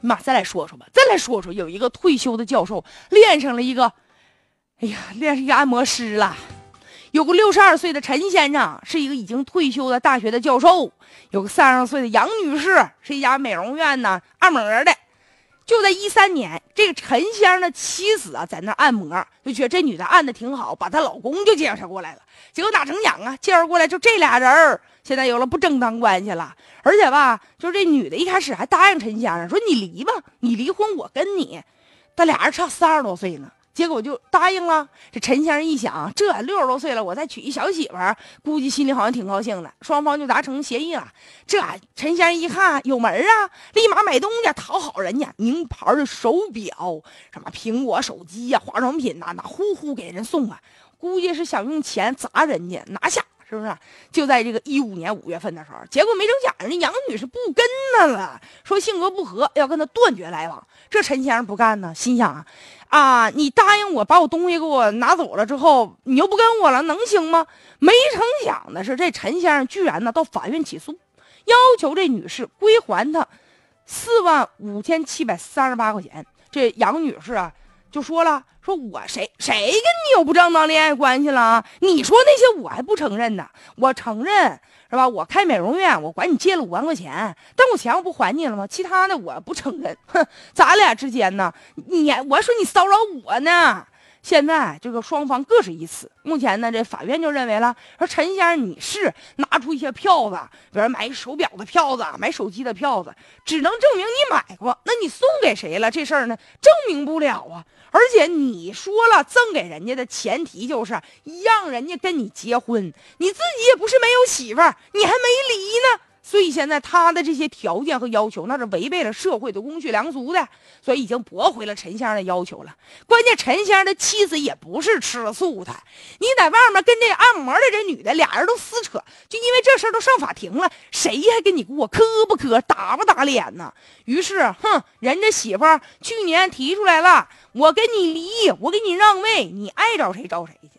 妈，再来说说吧，再来说说，有一个退休的教授练上了一个，哎呀，练上一个按摩师了。有个六十二岁的陈先生，是一个已经退休的大学的教授；有个三十岁的杨女士，是一家美容院呢按摩的。就在一三年，这个陈先生的妻子啊，在那按摩，就觉得这女的按的挺好，把她老公就介绍过来了。结果哪成想啊，介绍过来就这俩人儿，现在有了不正当关系了。而且吧，就这女的一开始还答应陈先生说：“你离吧，你离婚我跟你。”但俩人差三十多岁呢。结果就答应了。这陈先生一想，这六十多岁了，我再娶一小媳妇儿，估计心里好像挺高兴的。双方就达成协议了。这陈先生一看有门啊，立马买东西讨好人家，名牌的手表，什么苹果手机呀、化妆品呐，那呼呼给人送啊。估计是想用钱砸人家拿下，是不是？就在这个一五年五月份的时候，结果没成想，人家杨女士不跟他了，说性格不合，要跟他断绝来往。这陈先生不干呢，心想啊。啊！你答应我把我东西给我拿走了之后，你又不跟我了，能行吗？没成想的是，这陈先生居然呢到法院起诉，要求这女士归还他四万五千七百三十八块钱。这杨女士啊就说了：“说我谁谁跟你有不正当恋爱关系了？你说那些我还不承认呢，我承认。”是吧？我开美容院，我管你借了五万块钱，但我钱我不还你了吗？其他的我不承认。哼，咱俩之间呢，你我说你骚扰我呢。现在这个双方各执一词。目前呢，这法院就认为了，说陈先生你是拿出一些票子，比如买手表的票子、买手机的票子，只能证明你买过。那你送给谁了？这事儿呢，证明不了啊。而且你说了赠给人家的前提就是让人家跟你结婚，你自己也不是没有媳妇儿，你还没离呢。所以现在他的这些条件和要求，那是违背了社会的公序良俗的，所以已经驳回了陈先生的要求了。关键陈先生的妻子也不是吃素的，你在外面跟这按摩的这女的俩人都撕扯，就因为这事都上法庭了，谁还跟你过？磕不磕？打不打脸呢？于是，哼，人家媳妇去年提出来了，我跟你离，我给你让位，你爱找谁找谁去。